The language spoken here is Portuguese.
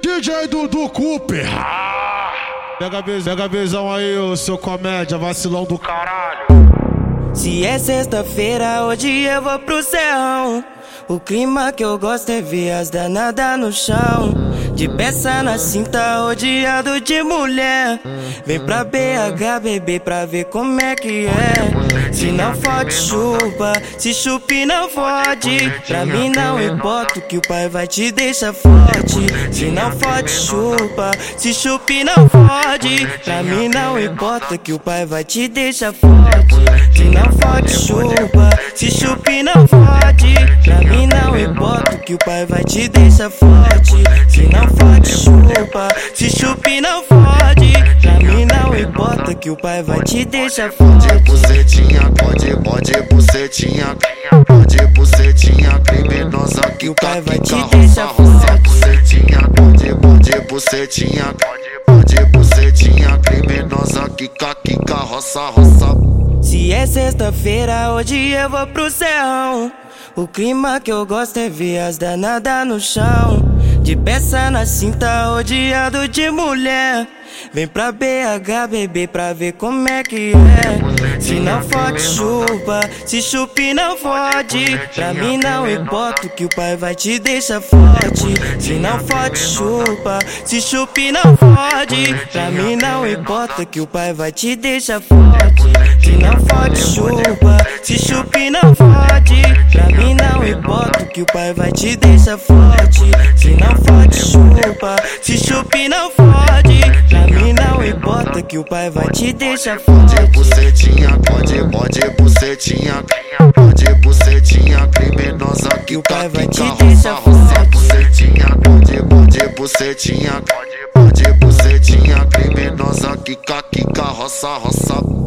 DJ Dudu Cooper. Pega a, vez, pega a visão aí, ô seu comédia, vacilão do caralho. Se é sexta-feira, hoje eu vou pro céu. O clima que eu gosto é ver as danadas no chão. De peça na cinta, odiado de mulher. Vem pra BH, bebê, pra ver como é que é. Se não fode, chupa. Se chupe, não fode. Pra mim não importa que o pai vai te deixar forte. Se não fode, chupa. Se chupe, não fode. Pra mim não importa que o pai vai te deixar forte. Se não fode, chupa. Se chupe, não fode. Pra mim não importa que o pai vai te deixar forte. Se não fode, chupa. Se chupe, não fode. Pra mim não importa que o pai vai te deixar forte. Pai vai te deixar forte. bucetinha, pode, pode bucetinha. Pode bucetinha criminosa que caquica roça, roça. Se é sexta-feira, hoje eu vou pro céu. O clima que eu gosto é ver as danadas no chão. De peça na cinta, odiado de mulher. Vem pra BH, bebê, pra ver como é que é. Se não fode, chupa. Se chupe, não fode. Pra mim não importa que o pai vai te deixar forte. Se não fode, chupa. Se chupe, não fode. Pra mim não importa que o pai vai te deixar forte. Se não fode, chupa. Se chupe, não que o pai vai te deixar forte. Se não fode, chupa. Se chupe, não fode. Pra mim não importa que o pai vai te deixar Pode forte. bucetinha, pode, pode bucetinha. Pode bucetinha criminosa que o pai vai te deixar forte. Bucetinha, pode, pode bucetinha. Pode bucetinha criminosa que caquica roça, roça.